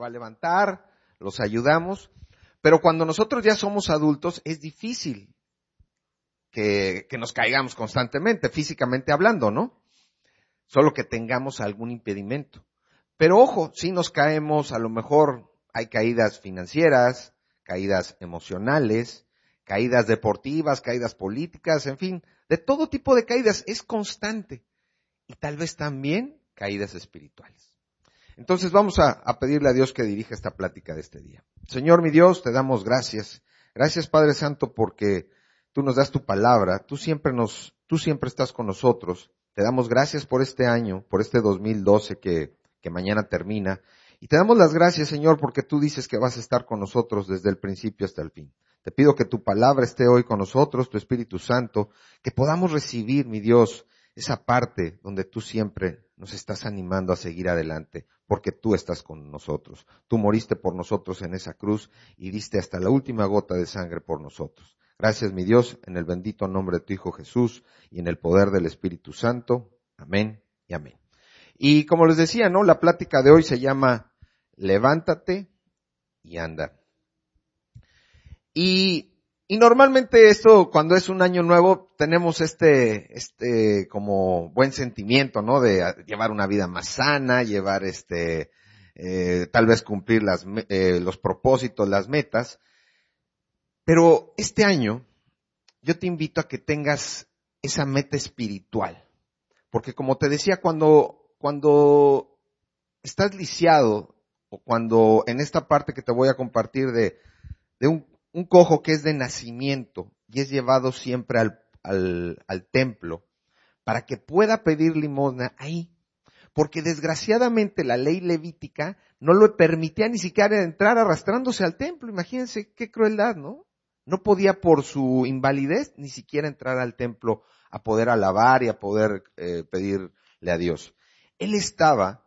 va a levantar, los ayudamos, pero cuando nosotros ya somos adultos es difícil que, nos caigamos constantemente, físicamente hablando, ¿no? Solo que tengamos algún impedimento. Pero ojo, si nos caemos, a lo mejor hay caídas financieras, caídas emocionales, caídas deportivas, caídas políticas, en fin, de todo tipo de caídas, es constante. Y tal vez también caídas espirituales. Entonces vamos a, pedirle a Dios que dirija esta plática de este día. Señor mi Dios, te damos gracias. Gracias Padre Santo porque tú nos das tu palabra, tú siempre nos, tú siempre estás con nosotros. Te damos gracias por este año, por este 2012 que, que mañana termina. Y te damos las gracias, Señor, porque tú dices que vas a estar con nosotros desde el principio hasta el fin. Te pido que tu palabra esté hoy con nosotros, tu Espíritu Santo, que podamos recibir, mi Dios, esa parte donde tú siempre nos estás animando a seguir adelante, porque tú estás con nosotros. Tú moriste por nosotros en esa cruz y diste hasta la última gota de sangre por nosotros. Gracias, mi Dios, en el bendito nombre de tu Hijo Jesús y en el poder del Espíritu Santo. Amén y amén. Y como les decía, ¿no? La plática de hoy se llama Levántate y anda. Y, y normalmente esto, cuando es un año nuevo, tenemos este, este, como buen sentimiento, ¿no? De llevar una vida más sana, llevar este, eh, tal vez cumplir las, eh, los propósitos, las metas. Pero este año, yo te invito a que tengas esa meta espiritual. Porque como te decía, cuando, cuando estás lisiado, o cuando en esta parte que te voy a compartir de, de un, un cojo que es de nacimiento y es llevado siempre al, al, al templo para que pueda pedir limosna ahí. Porque desgraciadamente la ley levítica no lo permitía ni siquiera entrar arrastrándose al templo. Imagínense qué crueldad, ¿no? No podía por su invalidez ni siquiera entrar al templo a poder alabar y a poder eh, pedirle a Dios. Él estaba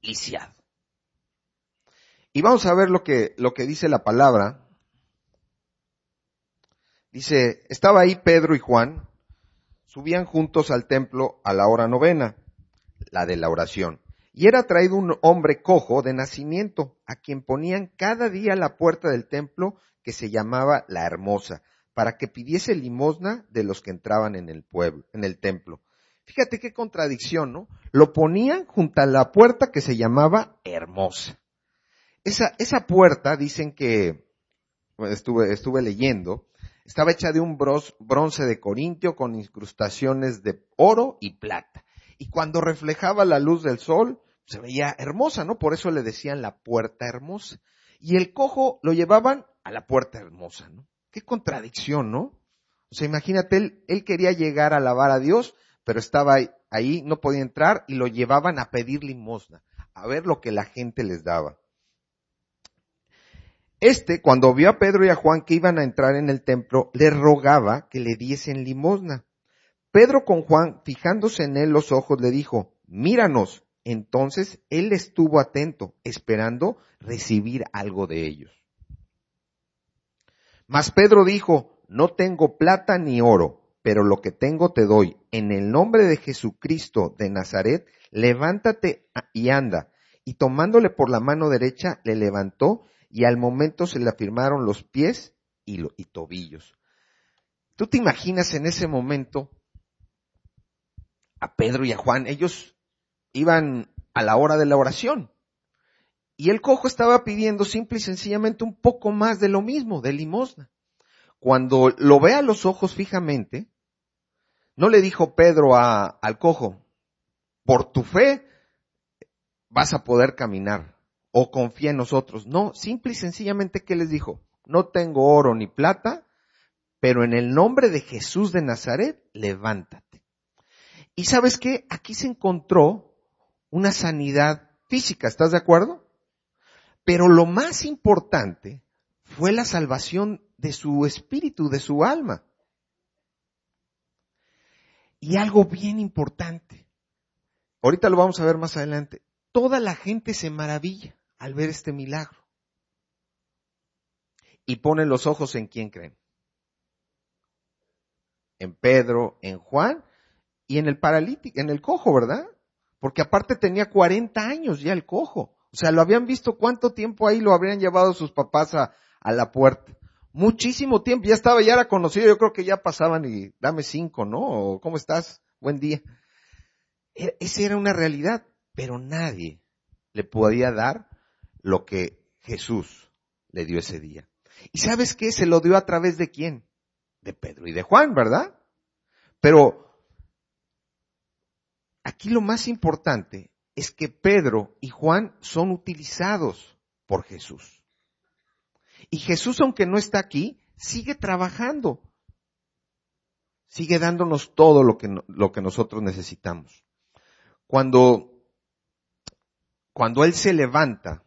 lisiado. Y vamos a ver lo que, lo que dice la palabra. Dice, estaba ahí Pedro y Juan, subían juntos al templo a la hora novena, la de la oración. Y era traído un hombre cojo de nacimiento, a quien ponían cada día la puerta del templo que se llamaba la Hermosa, para que pidiese limosna de los que entraban en el pueblo, en el templo. Fíjate qué contradicción, ¿no? Lo ponían junto a la puerta que se llamaba Hermosa. Esa, esa puerta, dicen que, estuve, estuve leyendo, estaba hecha de un bronce de corintio con incrustaciones de oro y plata. Y cuando reflejaba la luz del sol, se veía hermosa, ¿no? Por eso le decían la puerta hermosa. Y el cojo lo llevaban a la puerta hermosa, ¿no? Qué contradicción, ¿no? O sea, imagínate, él, él quería llegar a alabar a Dios, pero estaba ahí, ahí, no podía entrar y lo llevaban a pedir limosna, a ver lo que la gente les daba. Este, cuando vio a Pedro y a Juan que iban a entrar en el templo, le rogaba que le diesen limosna. Pedro con Juan, fijándose en él los ojos, le dijo, míranos. Entonces él estuvo atento, esperando recibir algo de ellos. Mas Pedro dijo, no tengo plata ni oro, pero lo que tengo te doy. En el nombre de Jesucristo de Nazaret, levántate y anda. Y tomándole por la mano derecha, le levantó y al momento se le afirmaron los pies y, lo, y tobillos. ¿Tú te imaginas en ese momento a Pedro y a Juan? Ellos iban a la hora de la oración. Y el cojo estaba pidiendo simple y sencillamente un poco más de lo mismo, de limosna. Cuando lo ve a los ojos fijamente, no le dijo Pedro al cojo, por tu fe vas a poder caminar o confía en nosotros. No, simple y sencillamente, ¿qué les dijo? No tengo oro ni plata, pero en el nombre de Jesús de Nazaret, levántate. Y sabes qué? Aquí se encontró una sanidad física, ¿estás de acuerdo? Pero lo más importante fue la salvación de su espíritu, de su alma. Y algo bien importante, ahorita lo vamos a ver más adelante, toda la gente se maravilla al ver este milagro. Y ponen los ojos en quién creen. En Pedro, en Juan y en el paralítico, en el cojo, ¿verdad? Porque aparte tenía 40 años ya el cojo. O sea, lo habían visto cuánto tiempo ahí lo habrían llevado sus papás a, la puerta. Muchísimo tiempo, ya estaba, ya era conocido, yo creo que ya pasaban y dame cinco, ¿no? ¿Cómo estás? Buen día. E, esa era una realidad, pero nadie le podía dar lo que Jesús le dio ese día. ¿Y sabes qué? Se lo dio a través de quién? De Pedro y de Juan, ¿verdad? Pero aquí lo más importante es que Pedro y Juan son utilizados por Jesús. Y Jesús, aunque no está aquí, sigue trabajando. Sigue dándonos todo lo que, lo que nosotros necesitamos. Cuando, cuando Él se levanta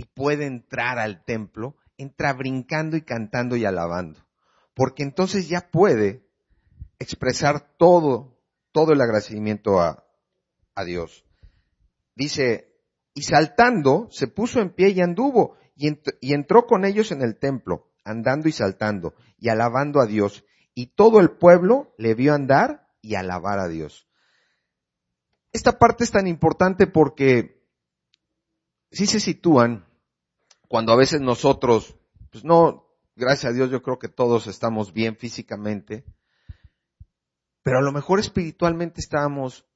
y puede entrar al templo, entra brincando y cantando y alabando. Porque entonces ya puede expresar todo, todo el agradecimiento a, a Dios. Dice, y saltando, se puso en pie y anduvo, y, entró con ellos en el templo, andando y saltando, y alabando a Dios. Y todo el pueblo le vio andar y alabar a Dios. Esta parte es tan importante porque si se sitúan cuando a veces nosotros, pues no, gracias a Dios yo creo que todos estamos bien físicamente, pero a lo mejor espiritualmente estábamos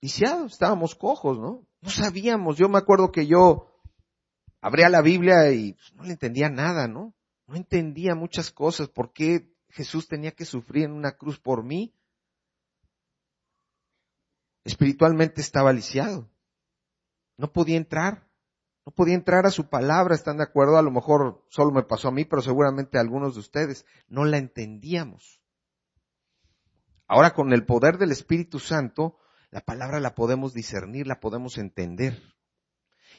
lisiados, estábamos cojos, ¿no? No sabíamos, yo me acuerdo que yo abría la Biblia y pues, no le entendía nada, ¿no? No entendía muchas cosas. ¿Por qué Jesús tenía que sufrir en una cruz por mí? Espiritualmente estaba lisiado. No podía entrar. No podía entrar a su palabra, ¿están de acuerdo? A lo mejor solo me pasó a mí, pero seguramente a algunos de ustedes. No la entendíamos. Ahora con el poder del Espíritu Santo, la palabra la podemos discernir, la podemos entender.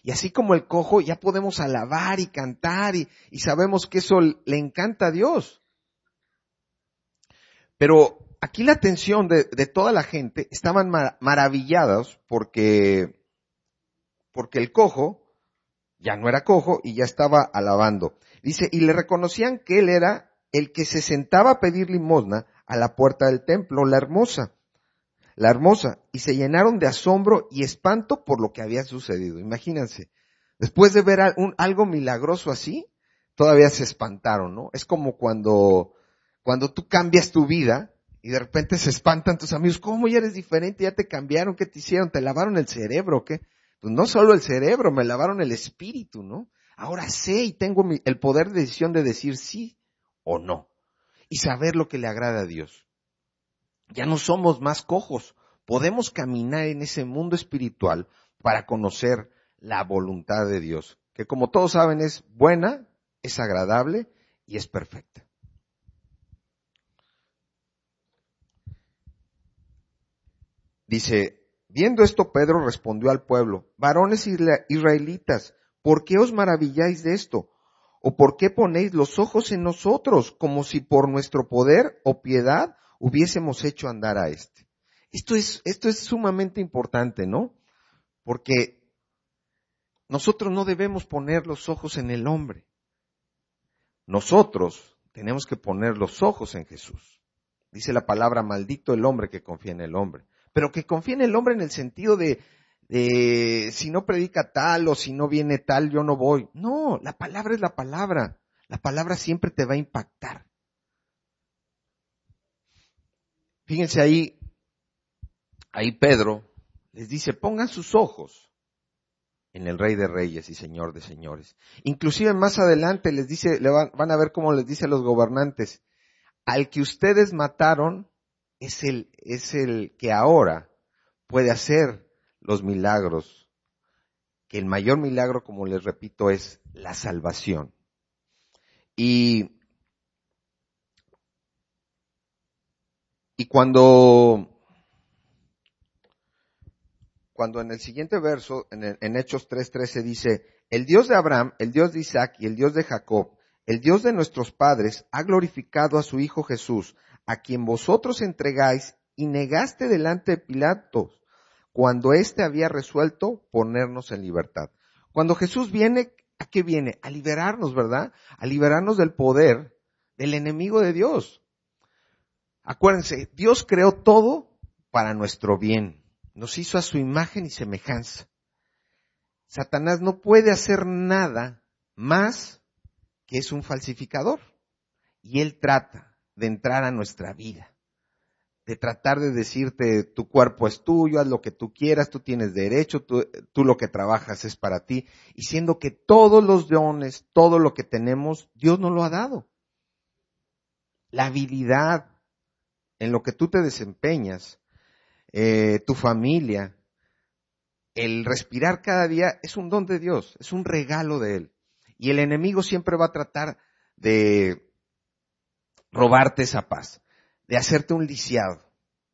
Y así como el cojo, ya podemos alabar y cantar y, sabemos que eso le encanta a Dios. Pero aquí la atención de, toda la gente estaban maravillados porque, porque el cojo ya no era cojo y ya estaba alabando. Dice, y le reconocían que él era el que se sentaba a pedir limosna a la puerta del templo, la hermosa la hermosa, y se llenaron de asombro y espanto por lo que había sucedido. Imagínense, después de ver algo milagroso así, todavía se espantaron, ¿no? Es como cuando, cuando tú cambias tu vida y de repente se espantan tus amigos, ¿cómo ya eres diferente? ¿Ya te cambiaron? ¿Qué te hicieron? ¿Te lavaron el cerebro? ¿Qué? Pues no solo el cerebro, me lavaron el espíritu, ¿no? Ahora sé y tengo el poder de decisión de decir sí o no y saber lo que le agrada a Dios. Ya no somos más cojos. Podemos caminar en ese mundo espiritual para conocer la voluntad de Dios, que como todos saben es buena, es agradable y es perfecta. Dice, viendo esto Pedro respondió al pueblo, varones israelitas, ¿por qué os maravilláis de esto? ¿O por qué ponéis los ojos en nosotros como si por nuestro poder o piedad hubiésemos hecho andar a este. Esto es, esto es sumamente importante, ¿no? Porque nosotros no debemos poner los ojos en el hombre. Nosotros tenemos que poner los ojos en Jesús. Dice la palabra, maldito el hombre que confía en el hombre. Pero que confía en el hombre en el sentido de, de si no predica tal o si no viene tal, yo no voy. No, la palabra es la palabra. La palabra siempre te va a impactar. Fíjense ahí, ahí Pedro les dice, pongan sus ojos en el Rey de Reyes y Señor de Señores. Inclusive más adelante les dice, le van, van, a ver cómo les dice a los gobernantes, al que ustedes mataron es el, es el que ahora puede hacer los milagros, que el mayor milagro, como les repito, es la salvación. Y Y cuando, cuando en el siguiente verso, en, en Hechos 3.13 dice, el Dios de Abraham, el Dios de Isaac y el Dios de Jacob, el Dios de nuestros padres, ha glorificado a su Hijo Jesús, a quien vosotros entregáis y negaste delante de Pilato, cuando éste había resuelto ponernos en libertad. Cuando Jesús viene, ¿a qué viene? A liberarnos, ¿verdad? A liberarnos del poder del enemigo de Dios. Acuérdense, Dios creó todo para nuestro bien. Nos hizo a su imagen y semejanza. Satanás no puede hacer nada más que es un falsificador. Y él trata de entrar a nuestra vida, de tratar de decirte, tu cuerpo es tuyo, haz lo que tú quieras, tú tienes derecho, tú, tú lo que trabajas es para ti, y siendo que todos los dones, todo lo que tenemos, Dios nos lo ha dado. La habilidad en lo que tú te desempeñas, eh, tu familia, el respirar cada día es un don de Dios, es un regalo de Él. Y el enemigo siempre va a tratar de robarte esa paz, de hacerte un lisiado,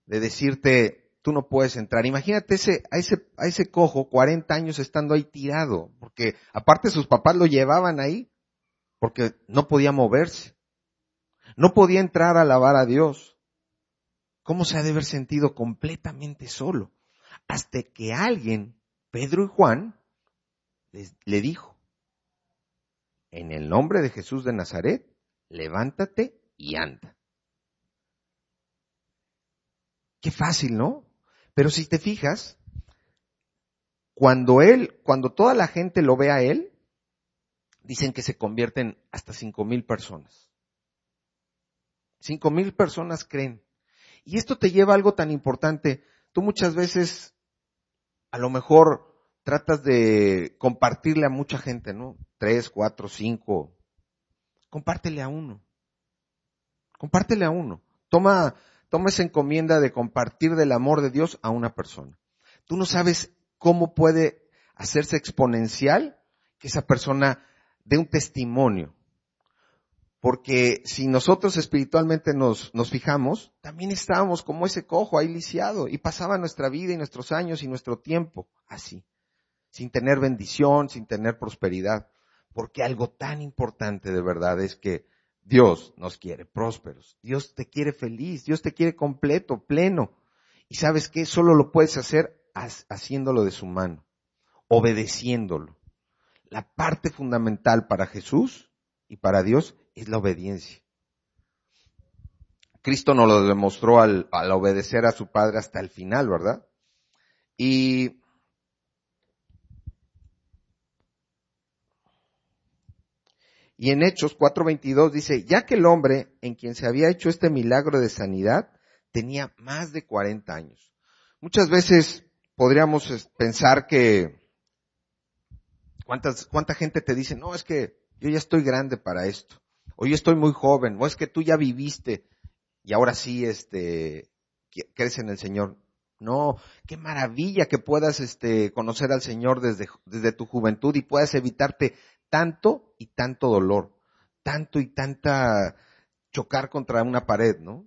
de decirte, tú no puedes entrar. Imagínate ese, a, ese, a ese cojo 40 años estando ahí tirado, porque aparte sus papás lo llevaban ahí, porque no podía moverse. No podía entrar a alabar a Dios. ¿Cómo se ha de haber sentido completamente solo? Hasta que alguien, Pedro y Juan, les, le dijo, en el nombre de Jesús de Nazaret, levántate y anda. Qué fácil, ¿no? Pero si te fijas, cuando él, cuando toda la gente lo ve a él, dicen que se convierten hasta cinco mil personas. Cinco mil personas creen. Y esto te lleva a algo tan importante. Tú muchas veces, a lo mejor, tratas de compartirle a mucha gente, ¿no? Tres, cuatro, cinco. Compártele a uno. Compártele a uno. Toma, toma esa encomienda de compartir del amor de Dios a una persona. Tú no sabes cómo puede hacerse exponencial que esa persona dé un testimonio. Porque si nosotros espiritualmente nos, nos fijamos, también estábamos como ese cojo ahí lisiado y pasaba nuestra vida y nuestros años y nuestro tiempo así sin tener bendición, sin tener prosperidad. Porque algo tan importante de verdad es que Dios nos quiere prósperos. Dios te quiere feliz. Dios te quiere completo, pleno. Y sabes qué? Solo lo puedes hacer haciéndolo de su mano, obedeciéndolo. La parte fundamental para Jesús y para Dios es la obediencia. Cristo nos lo demostró al, al obedecer a su Padre hasta el final, ¿verdad? Y Y en Hechos 4:22 dice, ya que el hombre en quien se había hecho este milagro de sanidad tenía más de 40 años. Muchas veces podríamos pensar que, ¿cuántas, ¿cuánta gente te dice, no, es que yo ya estoy grande para esto, o yo estoy muy joven, o es que tú ya viviste y ahora sí, este, crees en el Señor? No, qué maravilla que puedas este, conocer al Señor desde, desde tu juventud y puedas evitarte tanto y tanto dolor, tanto y tanta chocar contra una pared, ¿no?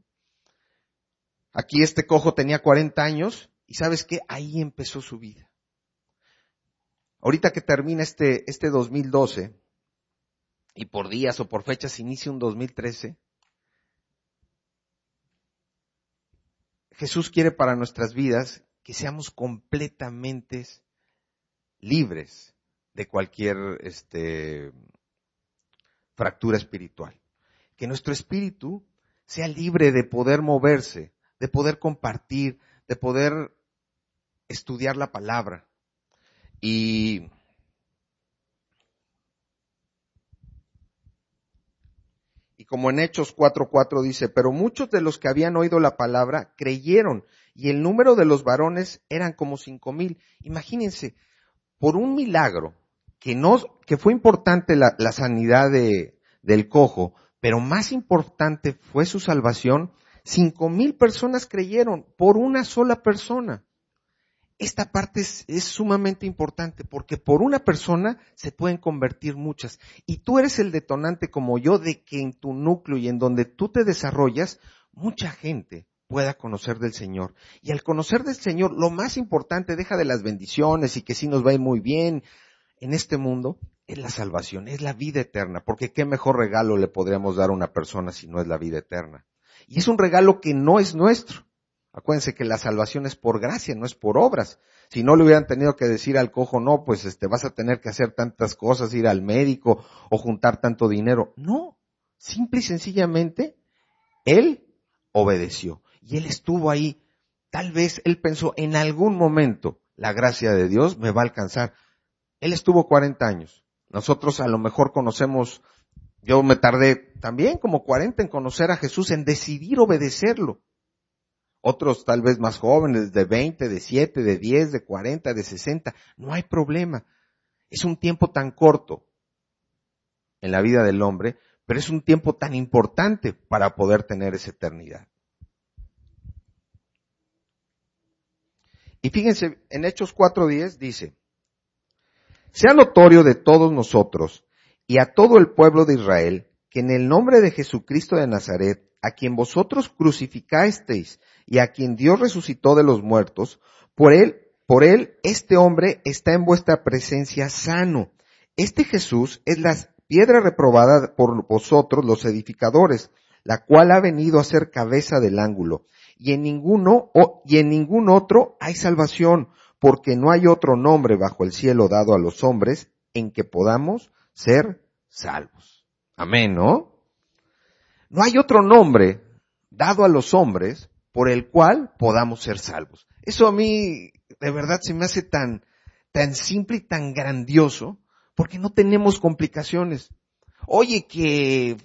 Aquí este cojo tenía 40 años y sabes qué, ahí empezó su vida. Ahorita que termina este, este 2012 y por días o por fechas inicia un 2013, Jesús quiere para nuestras vidas que seamos completamente libres de cualquier este, fractura espiritual. Que nuestro espíritu sea libre de poder moverse, de poder compartir, de poder estudiar la palabra. Y como en Hechos 4:4 dice, pero muchos de los que habían oído la palabra creyeron y el número de los varones eran como cinco mil. Imagínense, por un milagro que no, que fue importante la, sanidad de, del cojo, pero más importante fue su salvación. Cinco mil personas creyeron por una sola persona. Esta parte es, es, sumamente importante porque por una persona se pueden convertir muchas. Y tú eres el detonante como yo de que en tu núcleo y en donde tú te desarrollas, mucha gente pueda conocer del Señor. Y al conocer del Señor, lo más importante, deja de las bendiciones y que sí nos va a ir muy bien en este mundo, es la salvación, es la vida eterna, porque qué mejor regalo le podríamos dar a una persona si no es la vida eterna. Y es un regalo que no es nuestro. Acuérdense que la salvación es por gracia, no es por obras. Si no le hubieran tenido que decir al cojo, no, pues este, vas a tener que hacer tantas cosas, ir al médico o juntar tanto dinero. No, simple y sencillamente, él obedeció. Y él estuvo ahí. Tal vez él pensó, en algún momento, la gracia de Dios me va a alcanzar. Él estuvo 40 años. Nosotros a lo mejor conocemos, yo me tardé también como 40 en conocer a Jesús, en decidir obedecerlo. Otros tal vez más jóvenes, de 20, de 7, de 10, de 40, de 60. No hay problema. Es un tiempo tan corto en la vida del hombre, pero es un tiempo tan importante para poder tener esa eternidad. Y fíjense, en Hechos 4.10 dice, sea notorio de todos nosotros y a todo el pueblo de Israel que en el nombre de Jesucristo de Nazaret, a quien vosotros crucificasteis y a quien Dios resucitó de los muertos, por él, por él este hombre está en vuestra presencia sano. Este Jesús es la piedra reprobada por vosotros los edificadores, la cual ha venido a ser cabeza del ángulo y en ninguno y en ningún otro hay salvación, porque no hay otro nombre bajo el cielo dado a los hombres en que podamos ser salvos. Amén, ¿no? No hay otro nombre dado a los hombres por el cual podamos ser salvos. Eso a mí de verdad se me hace tan tan simple y tan grandioso porque no tenemos complicaciones. Oye que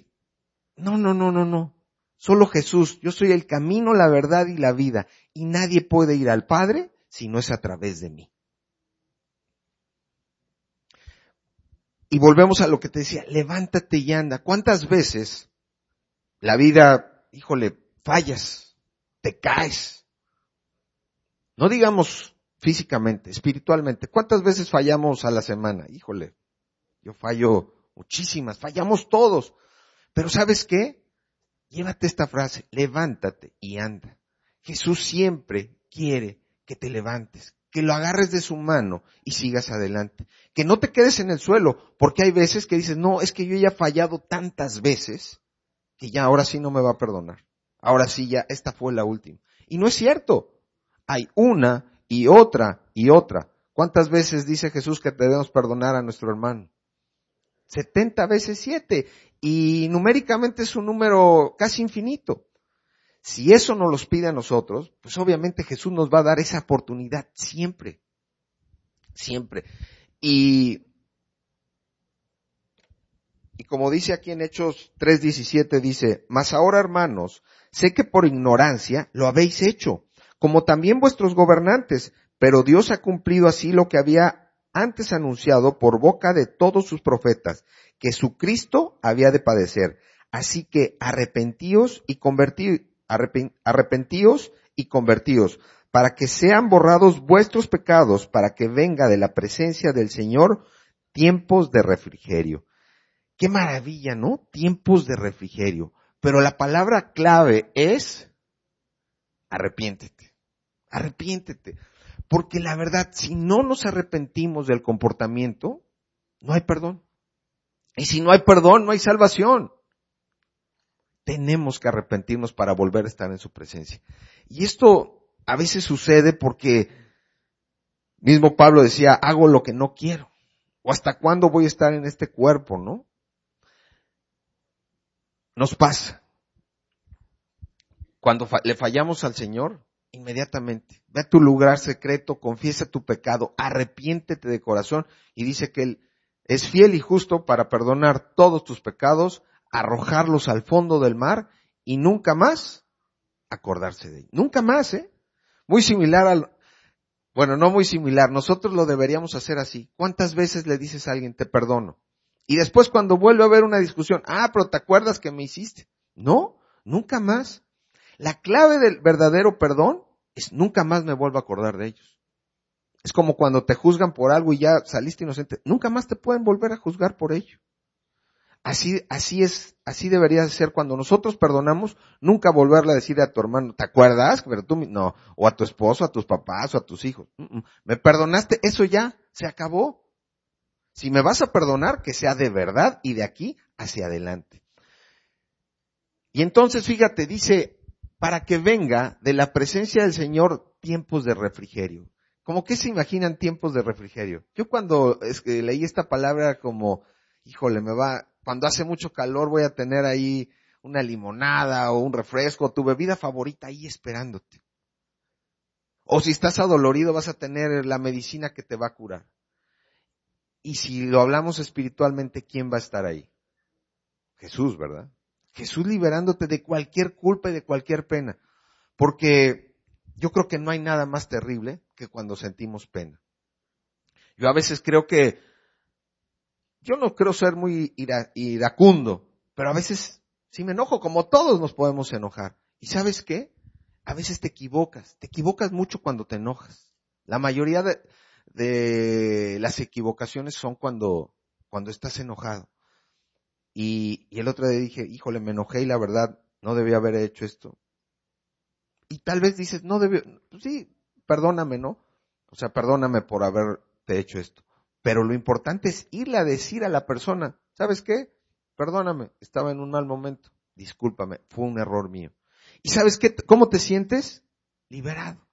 no, no, no, no, no. Solo Jesús, yo soy el camino, la verdad y la vida, y nadie puede ir al Padre si no es a través de mí. Y volvemos a lo que te decía, levántate y anda. ¿Cuántas veces la vida, híjole, fallas, te caes? No digamos físicamente, espiritualmente. ¿Cuántas veces fallamos a la semana? Híjole, yo fallo muchísimas, fallamos todos. Pero ¿sabes qué? Llévate esta frase, levántate y anda. Jesús siempre quiere que te levantes, que lo agarres de su mano y sigas adelante. Que no te quedes en el suelo, porque hay veces que dices, no, es que yo ya he fallado tantas veces que ya ahora sí no me va a perdonar. Ahora sí ya, esta fue la última. Y no es cierto. Hay una y otra y otra. ¿Cuántas veces dice Jesús que debemos perdonar a nuestro hermano? 70 veces 7 y numéricamente es un número casi infinito. Si eso nos los pide a nosotros, pues obviamente Jesús nos va a dar esa oportunidad siempre. Siempre. Y, y como dice aquí en Hechos 3.17, dice, mas ahora hermanos, sé que por ignorancia lo habéis hecho, como también vuestros gobernantes, pero Dios ha cumplido así lo que había antes anunciado por boca de todos sus profetas, que su Cristo había de padecer. Así que arrepentíos y convertíos, arrepentíos y convertíos, para que sean borrados vuestros pecados, para que venga de la presencia del Señor tiempos de refrigerio. Qué maravilla, ¿no? Tiempos de refrigerio. Pero la palabra clave es arrepiéntete. Arrepiéntete. Porque la verdad, si no nos arrepentimos del comportamiento, no hay perdón. Y si no hay perdón, no hay salvación. Tenemos que arrepentirnos para volver a estar en su presencia. Y esto a veces sucede porque mismo Pablo decía, hago lo que no quiero. O hasta cuándo voy a estar en este cuerpo, ¿no? Nos pasa. Cuando le fallamos al Señor, inmediatamente, ve a tu lugar secreto, confiesa tu pecado, arrepiéntete de corazón y dice que Él es fiel y justo para perdonar todos tus pecados, arrojarlos al fondo del mar y nunca más acordarse de ellos. Nunca más, ¿eh? Muy similar al, bueno, no muy similar, nosotros lo deberíamos hacer así. ¿Cuántas veces le dices a alguien, te perdono? Y después cuando vuelve a haber una discusión, ah, pero te acuerdas que me hiciste. No, nunca más. La clave del verdadero perdón es nunca más me vuelvo a acordar de ellos. Es como cuando te juzgan por algo y ya saliste inocente. Nunca más te pueden volver a juzgar por ello. Así, así es, así debería ser cuando nosotros perdonamos, nunca volverle a decir a tu hermano, ¿te acuerdas? Pero tú, no, o a tu esposo, a tus papás, o a tus hijos. Me perdonaste, eso ya, se acabó. Si me vas a perdonar, que sea de verdad y de aquí hacia adelante. Y entonces, fíjate, dice, para que venga de la presencia del Señor tiempos de refrigerio. ¿Cómo que se imaginan tiempos de refrigerio? Yo cuando leí esta palabra como, híjole, me va, cuando hace mucho calor voy a tener ahí una limonada o un refresco, tu bebida favorita ahí esperándote. O si estás adolorido vas a tener la medicina que te va a curar. Y si lo hablamos espiritualmente, ¿quién va a estar ahí? Jesús, ¿verdad? Jesús liberándote de cualquier culpa y de cualquier pena. Porque yo creo que no hay nada más terrible que cuando sentimos pena. Yo a veces creo que, yo no creo ser muy iracundo, pero a veces sí me enojo, como todos nos podemos enojar. ¿Y sabes qué? A veces te equivocas, te equivocas mucho cuando te enojas. La mayoría de, de las equivocaciones son cuando, cuando estás enojado. Y, y el otro día dije, híjole, me enojé y la verdad no debía haber hecho esto. Y tal vez dices, no debió, pues sí, perdóname, ¿no? O sea, perdóname por haberte hecho esto. Pero lo importante es irle a decir a la persona, ¿sabes qué? Perdóname, estaba en un mal momento, discúlpame, fue un error mío. ¿Y sabes qué? ¿Cómo te sientes? Liberado.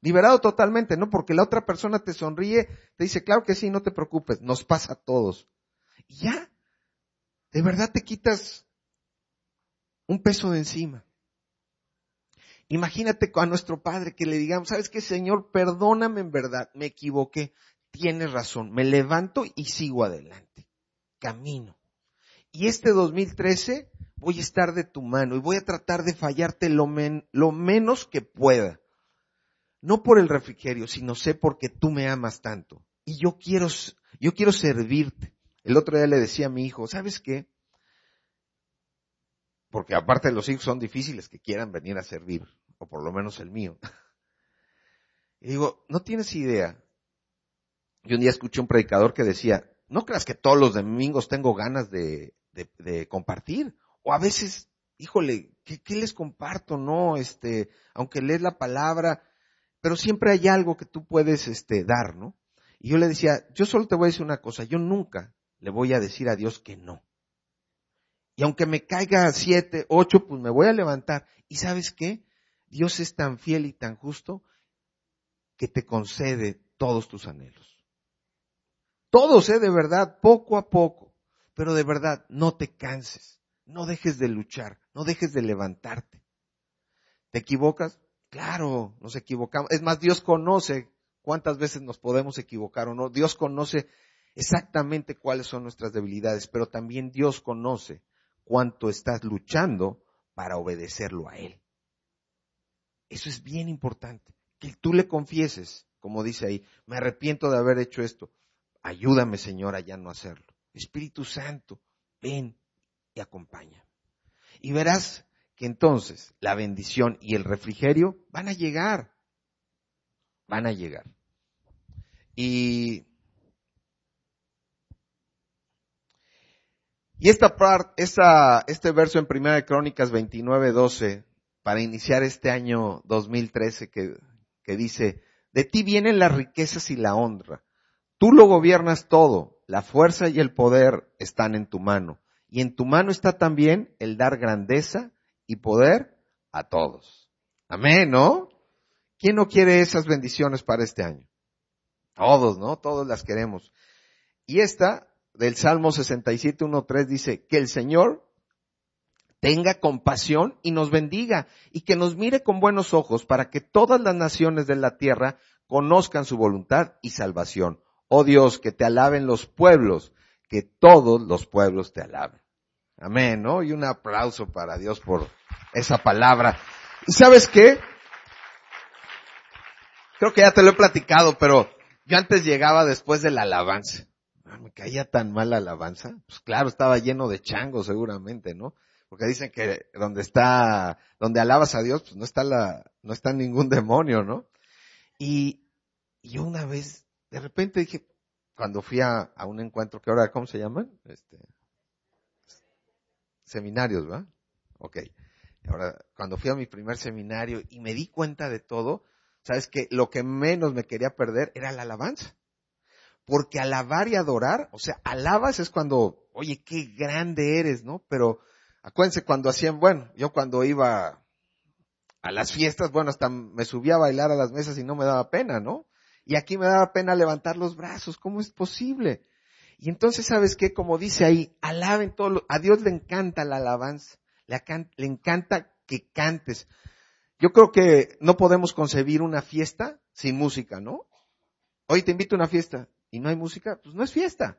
Liberado totalmente, ¿no? Porque la otra persona te sonríe, te dice, claro que sí, no te preocupes, nos pasa a todos. Y ya, de verdad te quitas un peso de encima. Imagínate a nuestro Padre que le digamos, ¿sabes qué, Señor? Perdóname en verdad, me equivoqué, tienes razón, me levanto y sigo adelante, camino. Y este 2013 voy a estar de tu mano y voy a tratar de fallarte lo, menos que pueda no por el refrigerio, sino sé porque tú me amas tanto. Y yo quiero, yo quiero servirte. El otro día le decía a mi hijo, ¿sabes qué? Porque aparte los hijos son difíciles que quieran venir a servir, o por lo menos el mío. Y digo, no tienes idea. Yo un día escuché un predicador que decía, no creas que todos los domingos tengo ganas de, de, compartir. O a veces, híjole, ¿qué, ¿qué, les comparto? No, este, aunque lees la palabra, pero siempre hay algo que tú puedes este, dar, ¿no? Y yo le decía, yo solo te voy a decir una cosa, yo nunca le voy a decir a Dios que no. Y aunque me caiga siete, ocho, pues me voy a levantar. ¿Y sabes qué? Dios es tan fiel y tan justo que te concede todos tus anhelos. Todos, ¿eh? De verdad, poco a poco. Pero de verdad, no te canses. No dejes de luchar. No dejes de levantarte. ¿Te equivocas? Claro, nos equivocamos. Es más, Dios conoce cuántas veces nos podemos equivocar o no. Dios conoce exactamente cuáles son nuestras debilidades, pero también Dios conoce cuánto estás luchando para obedecerlo a Él. Eso es bien importante. Que tú le confieses, como dice ahí, me arrepiento de haber hecho esto. Ayúdame, Señor, a ya no hacerlo. Espíritu Santo, ven y acompaña. Y verás entonces la bendición y el refrigerio van a llegar. Van a llegar. Y, y esta parte, esta, este verso en Primera de Crónicas 29, 12, para iniciar este año 2013 que, que dice, de ti vienen las riquezas y la honra. Tú lo gobiernas todo. La fuerza y el poder están en tu mano. Y en tu mano está también el dar grandeza y poder a todos. Amén, ¿no? ¿Quién no quiere esas bendiciones para este año? Todos, ¿no? Todos las queremos. Y esta del Salmo 67, 1, dice, que el Señor tenga compasión y nos bendiga y que nos mire con buenos ojos para que todas las naciones de la tierra conozcan su voluntad y salvación. Oh Dios, que te alaben los pueblos, que todos los pueblos te alaben. Amén, ¿no? Y un aplauso para Dios por esa palabra. ¿Y sabes qué? Creo que ya te lo he platicado, pero yo antes llegaba después de la alabanza. Ah, me caía tan mal la alabanza. Pues claro, estaba lleno de changos seguramente, ¿no? Porque dicen que donde está, donde alabas a Dios, pues no está la, no está ningún demonio, ¿no? Y, y una vez, de repente dije, cuando fui a, un encuentro que ahora, ¿cómo se llaman? Este, seminarios, ¿va? Ok. Ahora, cuando fui a mi primer seminario y me di cuenta de todo, sabes que lo que menos me quería perder era la alabanza. Porque alabar y adorar, o sea, alabas es cuando, oye, qué grande eres, ¿no? Pero acuérdense cuando hacían, bueno, yo cuando iba a las fiestas, bueno, hasta me subía a bailar a las mesas y no me daba pena, ¿no? Y aquí me daba pena levantar los brazos, ¿cómo es posible? Y entonces, ¿sabes qué? Como dice ahí, alaben todo, a Dios le encanta la alabanza, le, le encanta que cantes. Yo creo que no podemos concebir una fiesta sin música, ¿no? Hoy te invito a una fiesta y no hay música, pues no es fiesta.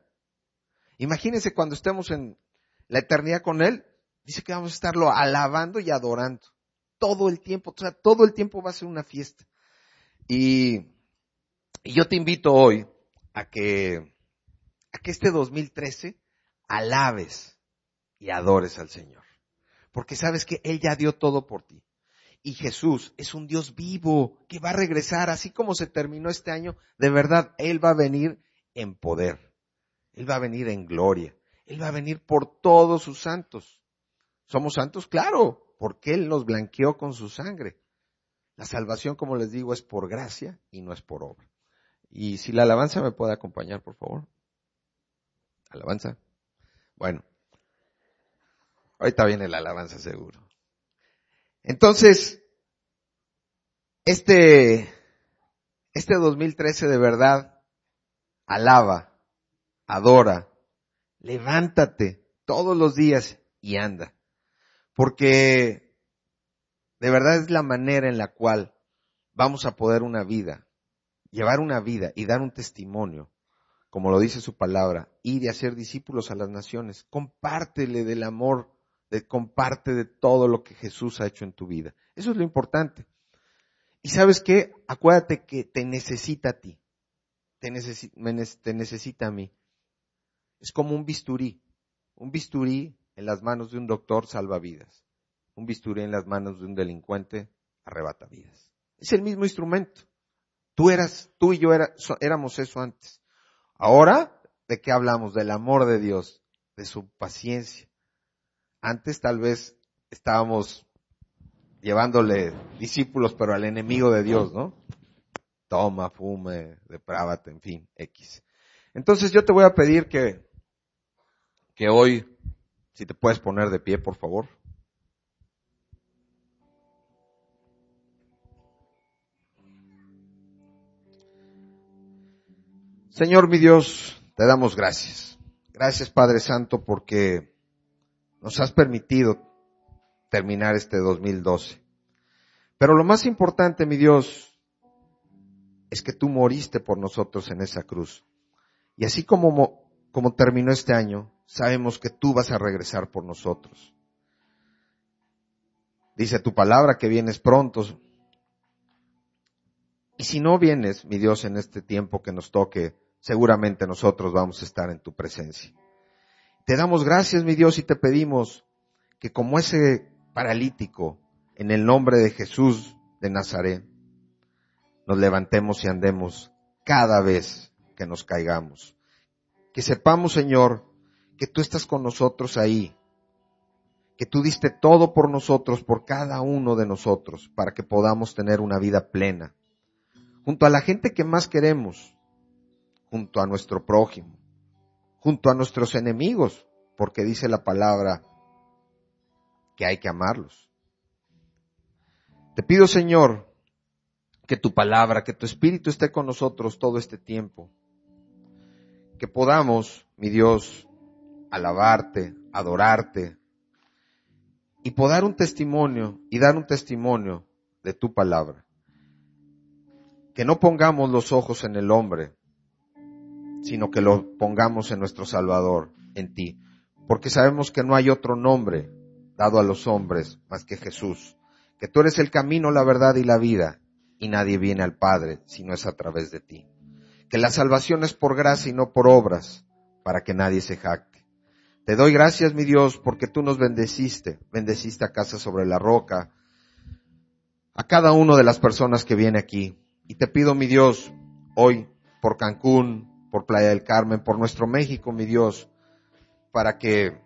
Imagínense cuando estemos en la eternidad con Él, dice que vamos a estarlo alabando y adorando. Todo el tiempo, o sea, todo el tiempo va a ser una fiesta. Y, y yo te invito hoy a que, a que este 2013 alabes y adores al Señor. Porque sabes que Él ya dio todo por ti. Y Jesús es un Dios vivo que va a regresar, así como se terminó este año, de verdad, Él va a venir en poder. Él va a venir en gloria. Él va a venir por todos sus santos. ¿Somos santos? Claro, porque Él nos blanqueó con su sangre. La salvación, como les digo, es por gracia y no es por obra. Y si la alabanza me puede acompañar, por favor. Alabanza. Bueno, ahorita viene la alabanza seguro. Entonces, este, este 2013 de verdad, alaba, adora, levántate todos los días y anda. Porque de verdad es la manera en la cual vamos a poder una vida, llevar una vida y dar un testimonio, como lo dice su palabra, ir y hacer discípulos a las naciones. Compártele del amor comparte de todo lo que Jesús ha hecho en tu vida. Eso es lo importante. Y sabes qué? Acuérdate que te necesita a ti. Te, te necesita a mí. Es como un bisturí. Un bisturí en las manos de un doctor salva vidas. Un bisturí en las manos de un delincuente arrebata vidas. Es el mismo instrumento. Tú eras, tú y yo éramos eso antes. Ahora, ¿de qué hablamos? Del amor de Dios, de su paciencia, antes tal vez estábamos llevándole discípulos, pero al enemigo de Dios, ¿no? Toma, fume, deprávate, en fin, X. Entonces yo te voy a pedir que, que hoy, si te puedes poner de pie, por favor. Señor mi Dios, te damos gracias. Gracias Padre Santo porque nos has permitido terminar este 2012. Pero lo más importante, mi Dios, es que tú moriste por nosotros en esa cruz. Y así como, como terminó este año, sabemos que tú vas a regresar por nosotros. Dice tu palabra que vienes pronto. Y si no vienes, mi Dios, en este tiempo que nos toque, seguramente nosotros vamos a estar en tu presencia. Te damos gracias, mi Dios, y te pedimos que como ese paralítico, en el nombre de Jesús de Nazaret, nos levantemos y andemos cada vez que nos caigamos. Que sepamos, Señor, que tú estás con nosotros ahí, que tú diste todo por nosotros, por cada uno de nosotros, para que podamos tener una vida plena, junto a la gente que más queremos, junto a nuestro prójimo, junto a nuestros enemigos, porque dice la palabra que hay que amarlos. Te pido, Señor, que tu palabra, que tu espíritu esté con nosotros todo este tiempo. Que podamos, mi Dios, alabarte, adorarte y poder un testimonio y dar un testimonio de tu palabra. Que no pongamos los ojos en el hombre, sino que lo pongamos en nuestro Salvador, en ti. Porque sabemos que no hay otro nombre dado a los hombres más que Jesús. Que tú eres el camino, la verdad y la vida, y nadie viene al Padre si no es a través de ti. Que la salvación es por gracia y no por obras, para que nadie se jacte. Te doy gracias, mi Dios, porque tú nos bendeciste, bendeciste a Casa sobre la Roca, a cada una de las personas que viene aquí. Y te pido, mi Dios, hoy por Cancún, por Playa del Carmen, por nuestro México, mi Dios, para que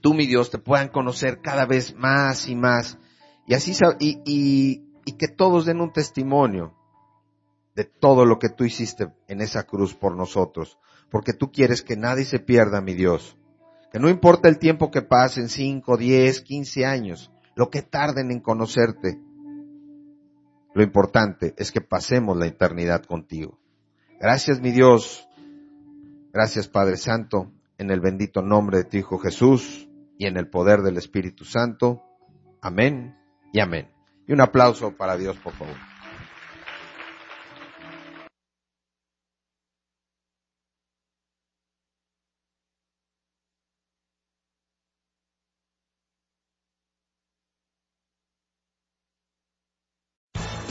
tú, mi Dios, te puedan conocer cada vez más y más. Y así, y, y, y que todos den un testimonio de todo lo que tú hiciste en esa cruz por nosotros. Porque tú quieres que nadie se pierda, mi Dios. Que no importa el tiempo que pasen, cinco, diez, quince años, lo que tarden en conocerte. Lo importante es que pasemos la eternidad contigo. Gracias, mi Dios. Gracias, Padre Santo, en el bendito nombre de tu Hijo Jesús y en el poder del Espíritu Santo. Amén y amén. Y un aplauso para Dios, por favor.